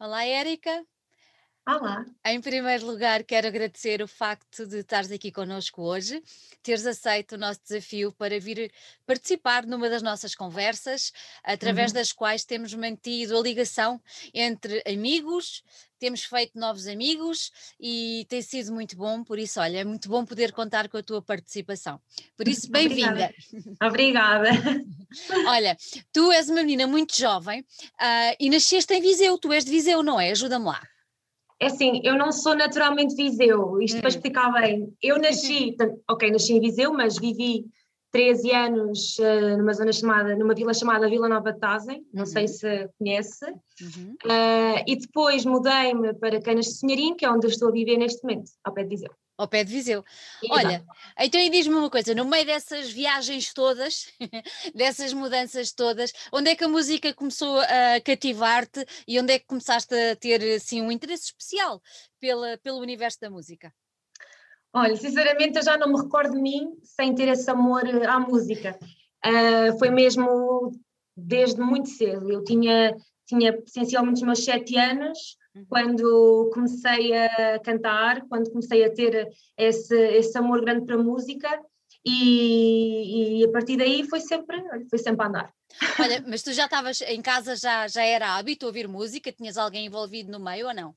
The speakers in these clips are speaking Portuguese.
Olá, Érica. Olá. Em primeiro lugar, quero agradecer o facto de estares aqui connosco hoje, teres aceito o nosso desafio para vir participar numa das nossas conversas, através Uhum. das quais temos mantido a ligação entre amigos, temos feito novos amigos e tem sido muito bom, por isso, olha, é muito bom poder contar com a tua participação. Por isso, Obrigada. bem-vinda. Obrigada. Olha, tu és uma menina muito jovem, ah, e nasceste em Viseu, tu és de Viseu, não é? Ajuda-me lá. É assim, eu não sou naturalmente Viseu, isto para Hum. explicar bem. Eu nasci, ok, nasci em Viseu, mas vivi 13 anos eh, numa zona chamada, numa vila chamada Vila Nova de Tazem, não sei Uhum. se conhece, Uhum. Eh, e depois mudei-me para Canas de Senhorim, que é onde eu estou a viver neste momento, ao pé de Viseu. Ao pé de Viseu. Exato. Olha, então e diz-me uma coisa, no meio dessas viagens todas, dessas mudanças todas, onde é que a música começou a cativar-te e onde é que começaste a ter assim um interesse especial pela, pelo universo da música? Olha, sinceramente eu já não me recordo de mim sem ter esse amor à música. Ah, foi mesmo desde muito cedo. Eu tinha, tinha essencialmente os meus sete anos. Quando comecei a cantar, quando comecei a ter esse, esse amor grande para a música e, e a partir daí foi sempre, foi sempre a andar. Olha, mas tu já estavas em casa, já, já era hábito ouvir música? Tinhas alguém envolvido no meio ou não?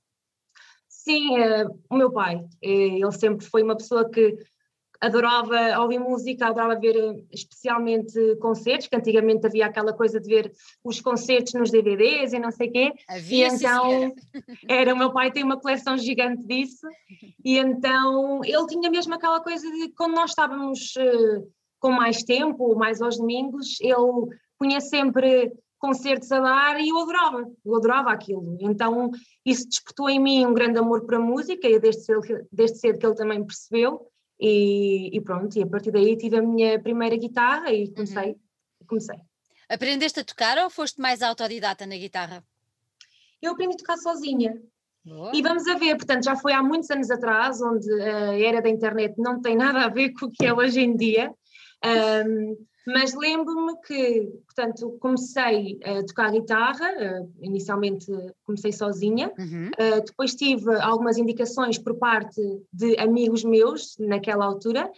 Sim, eh, o meu pai, eh, ele sempre foi uma pessoa que adorava ouvir música, adorava ver eh, especialmente concertos, que antigamente havia aquela coisa de ver os concertos nos DVDs e não sei o quê, e Havia, senhora. então era, o meu pai tem uma coleção gigante disso, e então ele tinha mesmo aquela coisa de quando nós estávamos eh, com mais tempo, mais aos domingos, ele punha sempre concertos a dar e eu adorava, eu adorava aquilo. Então isso despertou em mim um grande amor para a música e desde cedo, desde cedo que ele também percebeu e, e pronto, e a partir daí tive a minha primeira guitarra e comecei, comecei. Aprendeste a tocar ou foste mais autodidata na guitarra? Eu aprendi a tocar sozinha Boa. e vamos a ver, portanto já foi há muitos anos atrás, onde a era da internet não tem nada a ver com o que é hoje em dia, Ahm, mas lembro-me que, portanto, comecei a tocar guitarra, ah, inicialmente comecei sozinha, Uhum. Uh, depois tive algumas indicações por parte de amigos meus naquela altura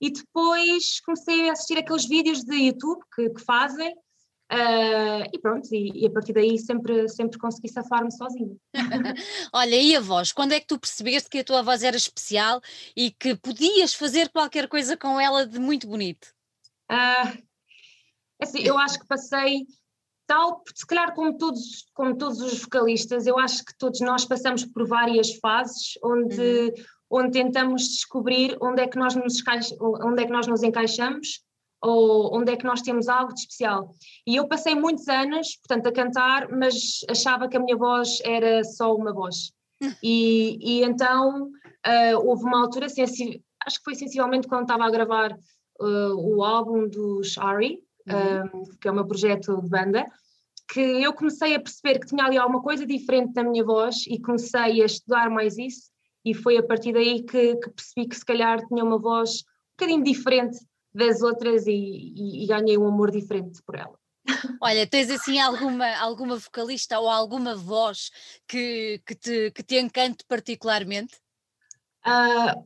e depois comecei a assistir aqueles vídeos de YouTube que, que fazem uh, e pronto, e, e a partir daí sempre, sempre consegui safar-me sozinha. Olha, e a voz? Quando é que tu percebeste que a tua voz era especial e que podias fazer qualquer coisa com ela de muito bonito? Uh, assim, eu acho que passei tal, se calhar como todos, como todos os vocalistas, eu acho que todos nós passamos por várias fases onde, onde tentamos descobrir onde é, que nós nos onde é que nós nos encaixamos ou onde é que nós temos algo de especial. E eu passei muitos anos, portanto, a cantar, mas achava que a minha voz era só uma voz. E, e então ah, houve uma altura, sensi- acho que foi sensivelmente quando estava a gravar ah, o álbum dos Ari, Uhum. um, que é o meu projeto de banda, que eu comecei a perceber que tinha ali alguma coisa diferente da minha voz e comecei a estudar mais isso e foi a partir daí que, que percebi que se calhar tinha uma voz um bocadinho diferente das outras e, e- e ganhei um amor diferente por ela. Olha, tens assim alguma, alguma vocalista ou alguma voz que, que, te, que te encante particularmente? Ah,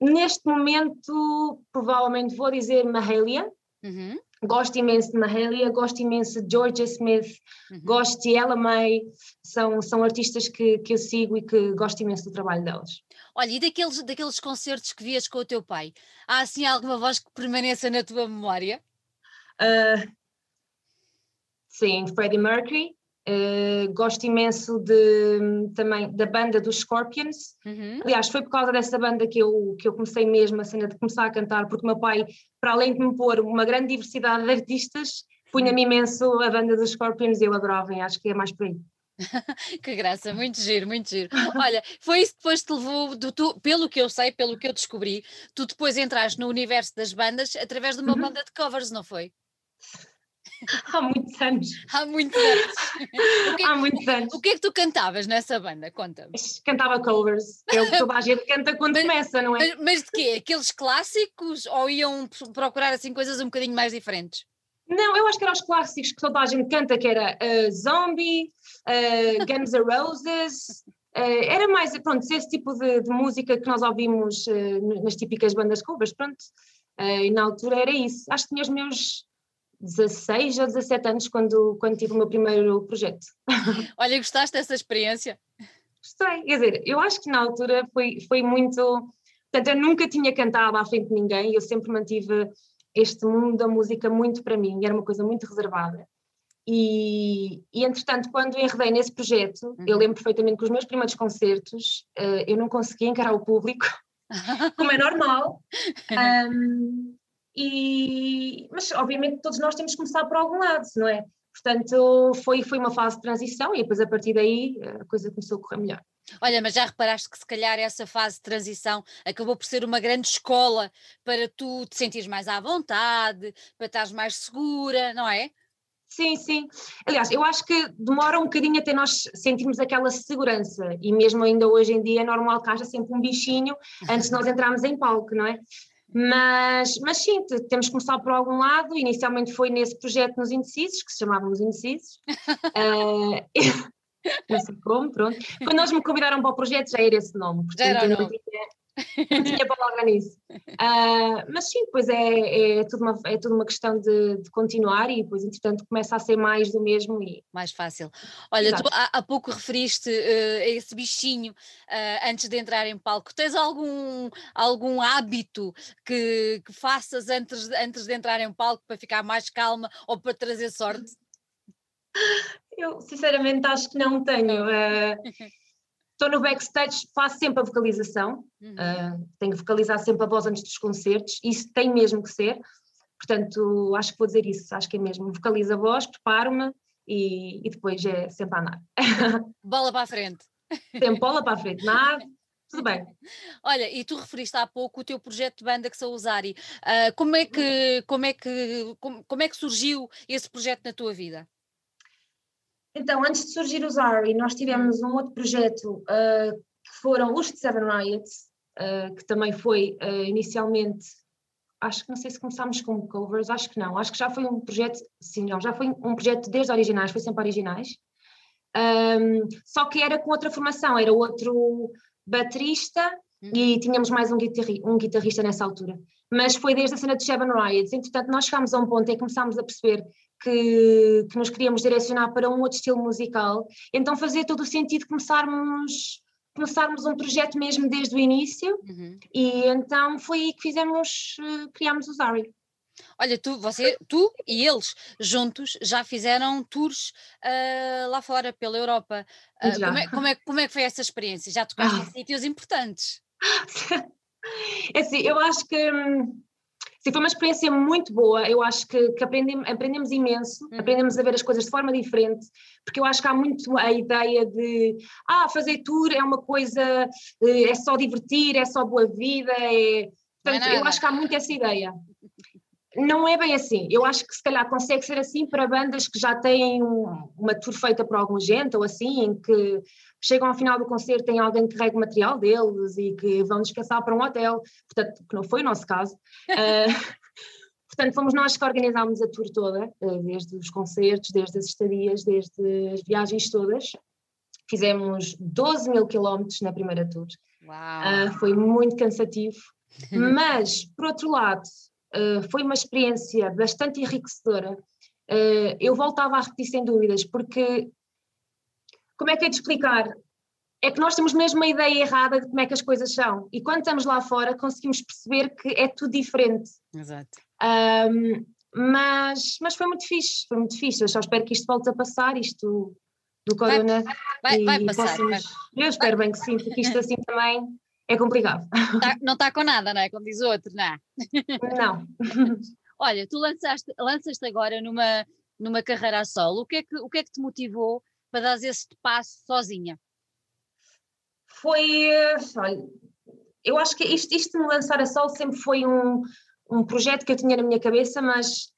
neste momento, provavelmente vou dizer Mahalia, Uhum, gosto imenso de Mahalia, gosto imenso de Georgia Smith, uhum. gosto de Ella May, são, são artistas que, que eu sigo e que gosto imenso do trabalho delas. Olha, e daqueles, daqueles concertos que vias com o teu pai, há assim alguma voz que permaneça na tua memória? Uh, sim, Freddie Mercury. Uh, gosto imenso de, também da banda dos Scorpions. Uhum. Aliás, foi por causa dessa banda que eu, que eu comecei mesmo a cena de começar a cantar, porque o meu pai, para além de me pôr uma grande diversidade de artistas, punha-me imenso a banda dos Scorpions e eu adorava, e acho que é mais por aí. Que graça, muito giro, muito giro. Olha, foi isso que depois te levou, do, tu, pelo que eu sei, pelo que eu descobri, tu depois entraste no universo das bandas através de uma Uhum. banda de covers, não foi? Há muitos anos. Há muitos anos. Que, é Há muitos anos. o que é que tu cantavas nessa banda? Conta-me. Cantava covers, é o que toda a gente canta quando Mas- começa, não é? Mas, mas de quê? Aqueles clássicos ou iam procurar assim coisas um bocadinho mais diferentes? Não, eu acho que eram os clássicos que toda a gente canta, que era uh, Zombie, uh, Guns N' Roses, uh, era mais, pronto, esse tipo de, de música que nós ouvimos nas típicas bandas covers, pronto, e na altura era isso. Acho que tinha os meus 16 ou 17 anos quando, quando tive o meu primeiro projeto. Olha, gostaste dessa experiência? Gostei, quer dizer, eu acho que na altura foi, foi muito. Portanto, eu nunca tinha cantado à frente de ninguém, eu sempre mantive este mundo da música muito para mim, era uma coisa muito reservada. E, e entretanto, quando enredei nesse projeto, uhum. eu lembro perfeitamente que os meus primeiros concertos uh, eu não conseguia encarar o público, como é normal. Um, e, mas obviamente todos nós temos que começar por algum lado, não é? Portanto, foi, foi uma fase de transição e depois a partir daí a coisa começou a correr melhor. Olha, mas já reparaste que se calhar essa fase de transição acabou por ser uma grande escola para tu te sentires mais à vontade, para estares mais segura, não é? Sim, sim. Aliás, eu acho que demora um bocadinho até nós sentirmos aquela segurança e mesmo ainda hoje em dia é normal que haja sempre um bichinho antes de nós entrarmos em palco, não é? Mas, mas sim, temos que começar por algum lado. Inicialmente foi nesse projeto nos Indecisos, que se chamavam os Indecisos. uh, não sei como, pronto. Quando eles me convidaram para o projeto já era esse nome. Portanto, já era não, tinha, tinha palavra nisso. Uh, mas sim, depois é, é, tudo uma, é tudo uma questão de, de, continuar e depois, entretanto, começa a ser mais do mesmo e. Mais fácil. Olha, Exato. tu há, há, pouco referiste uh, esse bichinho uh, antes de entrar em palco. Tens algum, algum hábito que, que faças antes, antes de entrar em palco para ficar mais calma ou para trazer sorte? Eu, sinceramente, acho que não tenho. Estou no backstage, faço sempre a vocalização, uhum. uh, tenho que vocalizar sempre a voz antes dos concertos, isso tem mesmo que ser, portanto, acho que vou dizer isso, acho que é mesmo, vocalizo a voz, preparo-me e, e, depois é sempre a andar. Bola para a frente. Sempre bola para a frente, nada, tudo bem. Olha, e tu referiste há pouco o teu projeto de banda que são Usari. Uh, como é que como é que como, como, é que surgiu esse projeto na tua vida? Então, antes de surgir o Zari, nós tivemos um outro projeto uh, que foram os de Seven Riots, uh, que também foi uh, inicialmente, acho que não sei se começámos com covers, acho que não, acho que já foi um projeto, sim, não, já foi um projeto desde originais, foi sempre originais, um, só que era com outra formação, era outro baterista hum. e tínhamos mais um, guitarri um guitarrista nessa altura. Mas foi desde a cena de Seven Riots, entretanto nós chegámos a um ponto em que começámos a perceber que, que nos queríamos direcionar para um outro estilo musical, então fazia todo o sentido começarmos começarmos um projeto mesmo desde o início uhum. e então foi aí que fizemos, uh, criámos o Zari. Olha, tu, você, tu e eles juntos já fizeram tours uh, lá fora, pela Europa. Uh, como, é, como, é, como é que foi essa experiência? Já tocaste ah. em sítios importantes? É assim, eu acho que hum, Sim, foi uma experiência muito boa. Eu acho que, que aprendemos, aprendemos imenso, uhum. aprendemos a ver as coisas de forma diferente, porque eu acho que há muito a ideia de ah, fazer tour é uma coisa, eh, é só divertir, é só boa vida, é. Portanto, é eu acho que há muito essa ideia. Não é bem assim. Eu acho que se calhar consegue ser assim para bandas que já têm uma tour feita por alguma gente ou assim, em que chegam ao final do concerto, tem alguém que carrega o material deles e que vão descansar para um hotel, portanto, que não foi o nosso caso. Uh, portanto, fomos nós que organizámos a tour toda, uh, desde os concertos, desde as estadias, desde as viagens todas. Fizemos 12 mil quilómetros na primeira tour. Uh, foi muito cansativo, mas, por outro lado, foi uma experiência bastante enriquecedora. eu voltava a repetir sem dúvidas, porque como é que é de explicar? É que nós temos mesmo uma ideia errada de como é que as coisas são. E quando estamos lá fora, conseguimos perceber que é tudo diferente. Exato. Um, mas, mas foi muito fixe, foi muito fixe. Eu só espero que isto volte a passar, isto do corona. Vai, vai, vai passar. Possamos, eu espero bem que sim, porque isto assim também é complicado. Tá, não está com nada, não é? Como diz o outro, não é? Não. Olha, tu lançaste, lançaste agora numa, numa carreira a solo. O que, é que, o que é que te motivou para dar esse passo sozinha? Foi, olha, eu acho que isto, isto de me lançar a sol sempre foi um, um projeto que eu tinha na minha cabeça, mas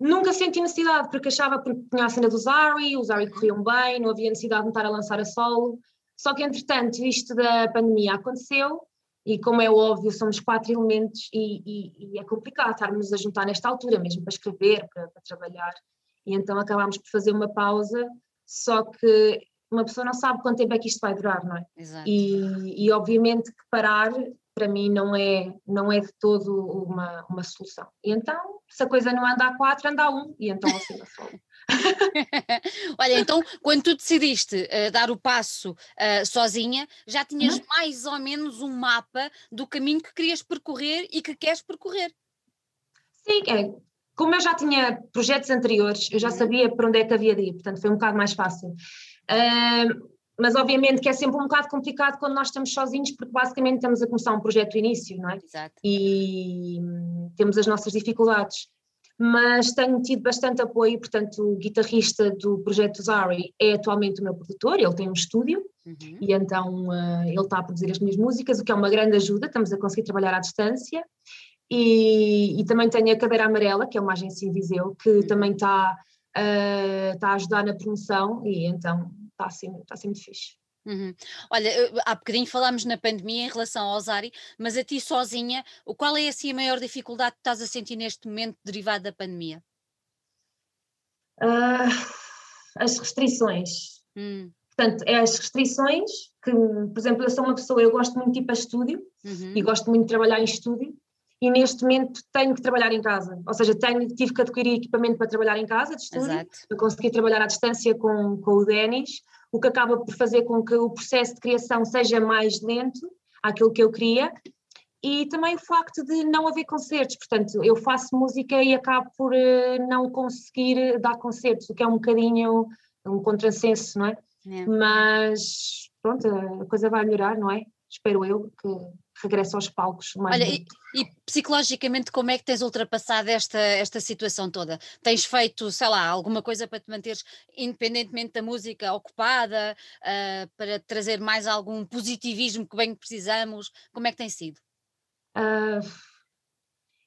nunca senti necessidade, porque achava que tinha a cena do Zari, os Zari corriam bem, não havia necessidade de me estar a lançar a solo. Só que, entretanto, isto da pandemia aconteceu e como é óbvio, somos quatro elementos e, e, e, é complicado estarmos a juntar nesta altura, mesmo para escrever, para, para trabalhar. E então acabámos por fazer uma pausa, só que uma pessoa não sabe quanto tempo é que isto vai durar, não é? Exato. E, e obviamente que parar para mim não é, não é de todo uma, uma solução. E então, se a coisa não anda a quatro, anda a um, e então assim não só. Olha, então, quando tu decidiste uh, dar o passo uh, sozinha, já tinhas uhum. mais ou menos um mapa do caminho que querias percorrer e que queres percorrer. Sim, é, como eu já tinha projetos anteriores, eu já uhum. sabia para onde é que havia de ir, portanto foi um bocado mais fácil. Uh, mas obviamente que é sempre um bocado complicado quando nós estamos sozinhos, porque basicamente estamos a começar um projeto do início, não é? Exato. E hum, temos as nossas dificuldades mas tenho tido bastante apoio, portanto o guitarrista do projeto Zari é atualmente o meu produtor, ele tem um estúdio uhum. e então uh, ele está a produzir as minhas músicas, o que é uma grande ajuda, estamos a conseguir trabalhar à distância e, e também tenho a Cadeira Amarela, que é uma agência em Viseu, que uhum. também está, uh, está a ajudar na promoção e então está assim, está assim muito fixe. Uhum. Olha, há bocadinho falámos na pandemia em relação ao Zari, mas a ti sozinha, qual é assim a maior dificuldade que estás a sentir neste momento derivada da pandemia? Uh, as restrições. Hum. Portanto, é as restrições que, por exemplo, eu sou uma pessoa, eu gosto muito de ir para estúdio uhum. e gosto muito de trabalhar em estúdio e neste momento tenho que trabalhar em casa, ou seja, tenho, tive que adquirir equipamento para trabalhar em casa de estúdio, Exato. para conseguir trabalhar à distância com, com o Denis, o que acaba por fazer com que o processo de criação seja mais lento àquilo que eu queria, e também o facto de não haver concertos, portanto, eu faço música e acabo por uh, não conseguir dar concertos, o que é um bocadinho um contrassenso, não é? é? Mas pronto, a coisa vai melhorar, não é? Espero eu que regresse aos palcos. Mais Olha, e, e, psicologicamente como é que tens ultrapassado esta, esta situação toda? Tens feito, sei lá, alguma coisa para te manteres independentemente da música ocupada, uh, para trazer mais algum positivismo que bem precisamos? Como é que tem sido? Uh,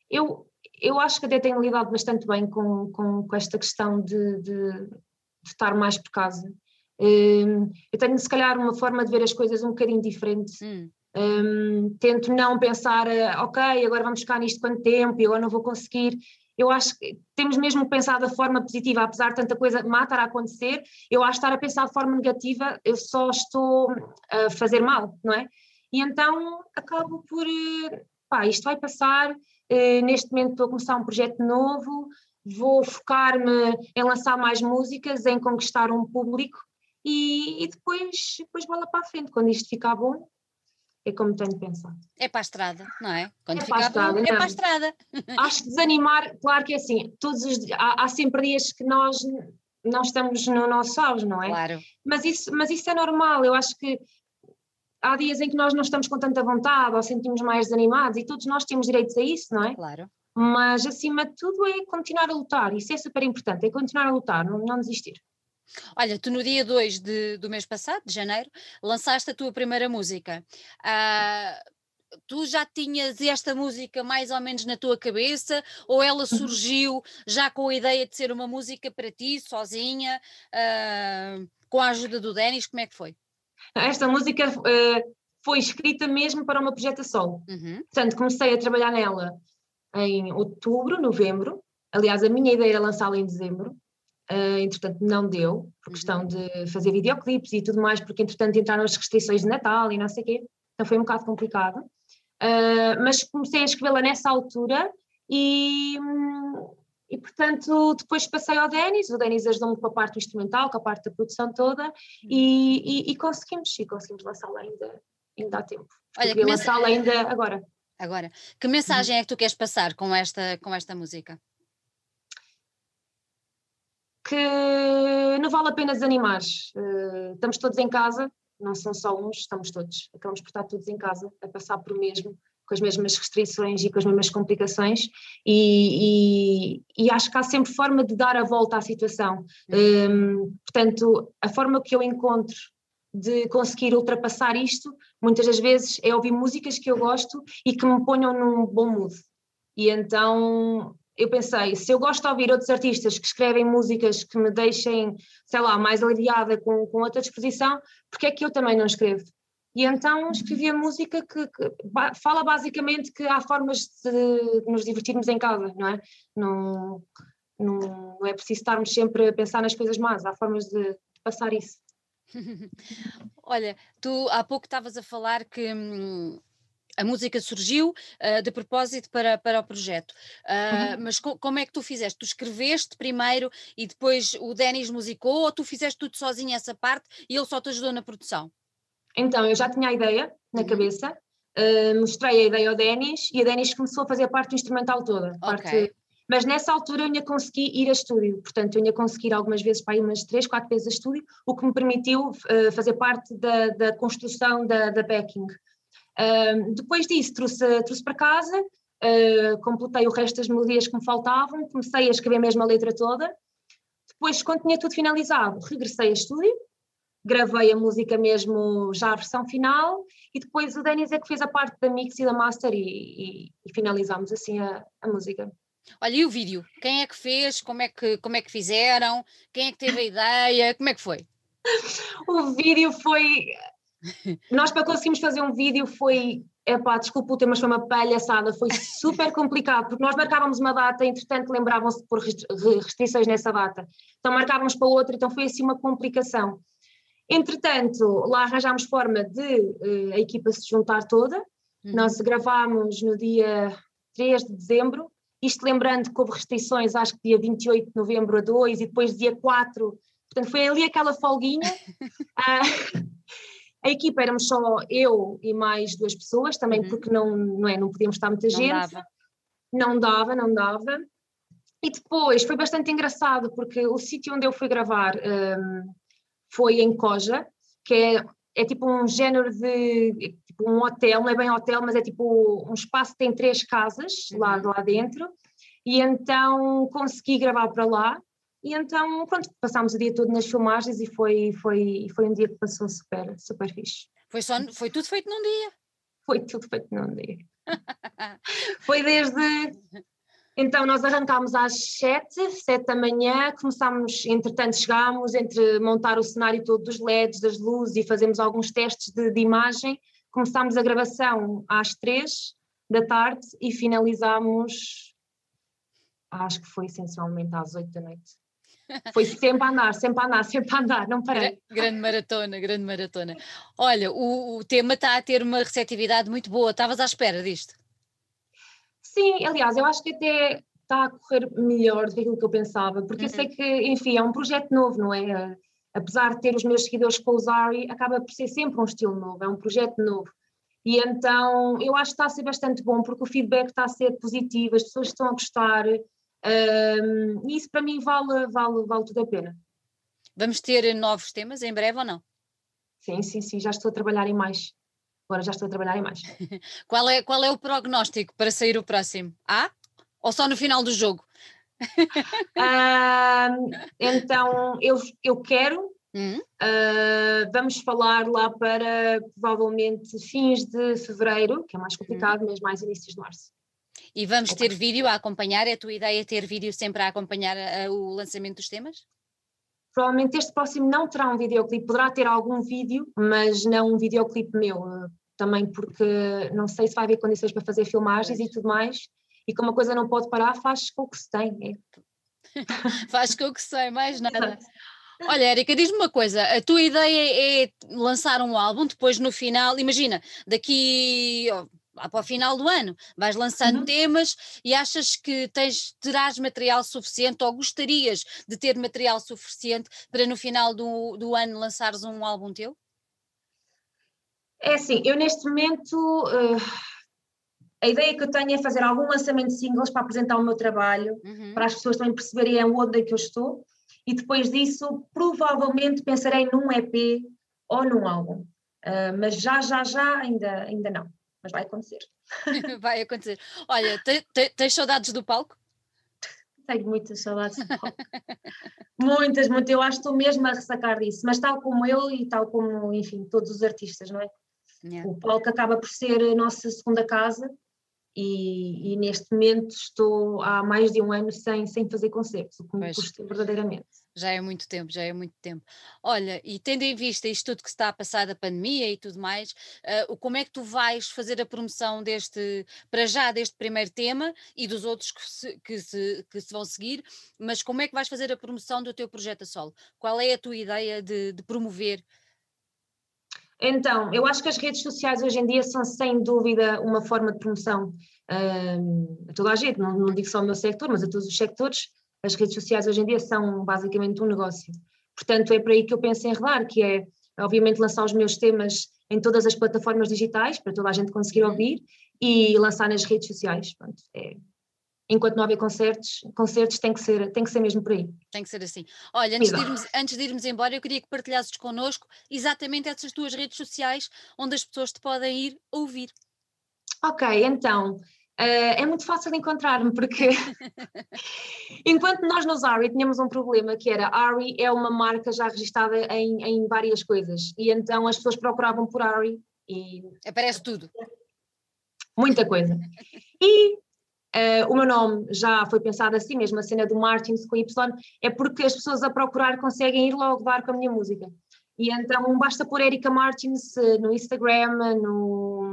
eu, eu acho que até tenho lidado bastante bem com, com, com esta questão de, de, de, estar mais por casa. Uh, eu tenho, se calhar, uma forma de ver as coisas um bocadinho diferente. Hum. Um, tento não pensar, eh, ok, agora vamos ficar nisto quanto tempo e agora não vou conseguir. Eu acho que temos mesmo pensado da forma positiva, apesar de tanta coisa má estar a acontecer, eu acho que estar a pensar de forma negativa, eu só estou a fazer mal, não é? E então acabo por, eh, pá, isto vai passar, eh, neste momento estou a começar um projeto novo, vou focar-me em lançar mais músicas, em conquistar um público e, e depois, depois bola para a frente, quando isto ficar bom, é como tenho pensado. É para a estrada, não é? Quando é para a estrada, bom, é para a estrada. Acho que desanimar, claro que é assim, todos os, há, há sempre dias que nós não estamos no nosso auge, não é? Claro. Mas isso, mas isso é normal, eu acho que há dias em que nós não estamos com tanta vontade ou sentimos mais desanimados e todos nós temos direitos a isso, não é? Claro. Mas acima de tudo é continuar a lutar, isso é super importante, é continuar a lutar, não, não desistir. Olha, tu no dia 2 do mês passado, de janeiro, lançaste a tua primeira música. Uh, tu já tinhas esta música mais ou menos na tua cabeça ou ela uhum. surgiu já com a ideia de ser uma música para ti, sozinha, uh, com a ajuda do Denis? Como é que foi? Esta música uh, foi escrita mesmo para uma projeto solo. Uhum. Portanto, comecei a trabalhar nela em outubro, novembro. Aliás, a minha ideia era lançá-la em dezembro uh, entretanto não deu, por questão uhum. de fazer videoclipes e tudo mais, porque entretanto entraram as restrições de Natal e não sei o quê, então foi um bocado complicado. Uh, mas comecei a escrevê-la nessa altura e, e portanto depois passei ao Denis, o Denis ajudou-me com a parte instrumental, com a parte da produção toda e, e, e conseguimos, e conseguimos lançá-la ainda, ainda há tempo. Olha, queria lançá-la ainda agora. Agora, que mensagem uhum. é que tu queres passar com esta, com esta música? Que não vale a pena desanimar. Uh, estamos todos em casa, não são só uns, estamos todos. Acabamos por estar todos em casa, a passar por o mesmo, com as mesmas restrições e com as mesmas complicações, e, e, e acho que há sempre forma de dar a volta à situação. Um, ehm, portanto, a forma que eu encontro de conseguir ultrapassar isto, muitas das vezes é ouvir músicas que eu gosto e que me ponham num bom mood. E então eu pensei, se eu gosto de ouvir outros artistas que escrevem músicas que me deixem, sei lá, mais aliviada com, com outra disposição, porque é que eu também não escrevo? E então escrevi a música que, que fala basicamente que há formas de nos divertirmos em casa, não é? Não, não, não é preciso estarmos sempre a pensar nas coisas más, há formas de, de passar isso. Olha, tu há pouco estavas a falar que hum, a música surgiu uh, de propósito para, para o projeto. Uh, uhum. Mas co como é que tu fizeste? Tu escreveste primeiro e depois o Denis musicou ou tu fizeste tudo sozinho essa parte e ele só te ajudou na produção? Então, eu já tinha a ideia na uhum. cabeça, uh, mostrei a ideia ao Denis e a Denis começou a fazer a parte instrumental toda. Okay. Parte... Mas nessa altura eu ainda consegui ir a estúdio, portanto eu ainda consegui ir algumas vezes para ir umas três, quatro vezes a estúdio, o que me permitiu fazer parte da, da construção da, da backing depois disso, trouxe, trouxe para casa, uh, completei o resto das melodias que me faltavam, comecei a escrever mesmo a letra toda. Depois, quando tinha tudo finalizado, regressei a estúdio, gravei a música mesmo já a versão final e depois o Denis é que fez a parte da mix e da master e, e, e finalizámos assim a, a, música. Olha, e o vídeo? Quem é que fez? Como é que, como é que fizeram? Quem é que teve a ideia? Como é que foi? o vídeo foi nós para conseguirmos fazer um vídeo foi, epá, desculpa o tema, mas foi uma palhaçada, foi super complicado, porque nós marcávamos uma data, entretanto lembravam-se de pôr restrições nessa data, então marcávamos para outra, então foi assim uma complicação. Entretanto, lá arranjámos forma de uh, a equipa se juntar toda, uhum. nós gravámos no dia 3 de dezembro, isto lembrando que houve restrições, acho que dia 28 de novembro a 2 e depois dia 4, portanto foi ali aquela folguinha. uh, A equipa éramos só eu e mais duas pessoas, também uhum. porque não, não, é, não podíamos estar muita não gente. Dava. Não dava, não dava. E depois foi bastante engraçado, porque o sítio onde eu fui gravar um, foi em Coja, que é, é tipo um género de tipo um hotel, não é bem hotel, mas é tipo um espaço que tem três casas uhum. lá, lá dentro. E então consegui gravar para lá e então, pronto, passámos o dia todo nas filmagens e foi, foi, foi um dia que passou super, super fixe. Foi, só, foi tudo feito num dia? Foi tudo feito num dia. foi desde. Então, nós arrancámos às sete, sete da manhã, começámos, entretanto, chegámos entre montar o cenário todo dos LEDs, das luzes e fazemos alguns testes de, de imagem. Começámos a gravação às três da tarde e finalizámos, acho que foi essencialmente às oito da noite. Foi sempre a andar, sempre a andar, sempre a andar, não parei. Grande maratona, grande maratona. Olha, o, o tema está a ter uma receptividade muito boa, estavas à espera disto? Sim, aliás, eu acho que até está a correr melhor do que aquilo que eu pensava, porque uhum. eu sei que, enfim, é um projeto novo, não é? Apesar de ter os meus seguidores com o Zari, acaba por ser sempre um estilo novo, é um projeto novo. E então eu acho que está a ser bastante bom, porque o feedback está a ser positivo, as pessoas estão a gostar, um, isso para mim vale, vale, vale tudo a pena. Vamos ter novos temas em breve ou não? Sim, sim, sim, já estou a trabalhar em mais. Agora já estou a trabalhar em mais. qual, é, qual é o prognóstico para sair o próximo? Há? Ou só no final do jogo? uh, então, eu, eu quero. Uhum. Uh, vamos falar lá para provavelmente fins de fevereiro, que é mais complicado, uhum. mas mais inícios de março. E vamos ter vídeo a acompanhar? É a tua ideia ter vídeo sempre a acompanhar uh, o lançamento dos temas? Provavelmente este próximo não terá um videoclipe, poderá ter algum vídeo, mas não um videoclipe meu, uh, também porque não sei se vai haver condições para fazer filmagens e tudo mais, e como a coisa não pode parar, faz com o que se tem. É. faz com o que se tem, mais nada. Olha, Érica, diz-me uma coisa: a tua ideia é lançar um álbum, depois no final, imagina, daqui lá para o final do ano, vais lançando uhum. temas e achas que tens, terás material suficiente ou gostarias de ter material suficiente para no final do, do ano lançares um álbum teu? É assim, eu neste momento uh, a ideia que eu tenho é fazer algum lançamento de singles para apresentar o meu trabalho, uhum. para as pessoas também perceberem onde é que eu estou e depois disso provavelmente pensarei num EP ou num álbum. Uh, mas já, já, já ainda, ainda não mas vai acontecer. vai acontecer. Olha, tens saudades do palco? Tenho muitas saudades do palco. muitas, muitas. Eu acho que estou mesmo a ressacar disso, mas tal como eu e tal como, enfim, todos os artistas, não é? Yeah. O palco acaba por ser a nossa segunda casa e, e, neste momento estou há mais de um ano sem, sem fazer concertos, o que me custa verdadeiramente. Já é muito tempo, já é muito tempo. Olha, e tendo em vista isto tudo que está a passar da pandemia e tudo mais, uh, como é que tu vais fazer a promoção deste, para já, deste primeiro tema e dos outros que se, que, se, que se vão seguir, mas como é que vais fazer a promoção do teu projeto a solo? Qual é a tua ideia de, de promover? Então, eu acho que as redes sociais hoje em dia são sem dúvida uma forma de promoção uh, a toda a gente, não, não digo só ao meu sector, mas a todos os sectores as redes sociais hoje em dia são basicamente um negócio. Portanto, é para aí que eu penso em rodar, que é, obviamente, lançar os meus temas em todas as plataformas digitais, para toda a gente conseguir uhum. ouvir, e lançar nas redes sociais. Pronto, é, enquanto não haver concertos, concertos tem que ser, tem que ser mesmo por aí. Tem que ser assim. Olha, antes de, irmos, antes de irmos embora, eu queria que partilhasses connosco exatamente essas tuas redes sociais onde as pessoas te podem ir ouvir. Ok, então, Uh, é muito fácil encontrar-me porque enquanto nós nos Ari tínhamos um problema que era Ari é uma marca já registada em, em várias coisas e então as pessoas procuravam por Ari e aparece tudo. Muita coisa. E uh, o meu nome já foi pensado assim mesmo a cena do Martins com Y é porque as pessoas a procurar conseguem ir logo dar com a minha música. E então basta pôr Erika Martins uh, no Instagram no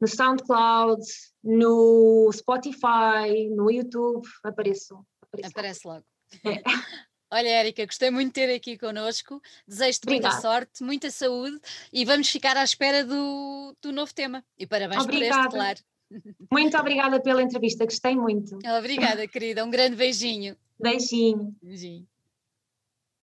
no SoundCloud, no Spotify, no YouTube, apareço. Aparece logo. É. Olha, Érica, gostei muito de ter aqui connosco. Desejo-te muita sorte, muita saúde e vamos ficar à espera do, do novo tema. E parabéns obrigada. por este, claro. Muito obrigada pela entrevista, gostei muito. Obrigada, querida. Um grande beijinho. Beijinho. Beijinho.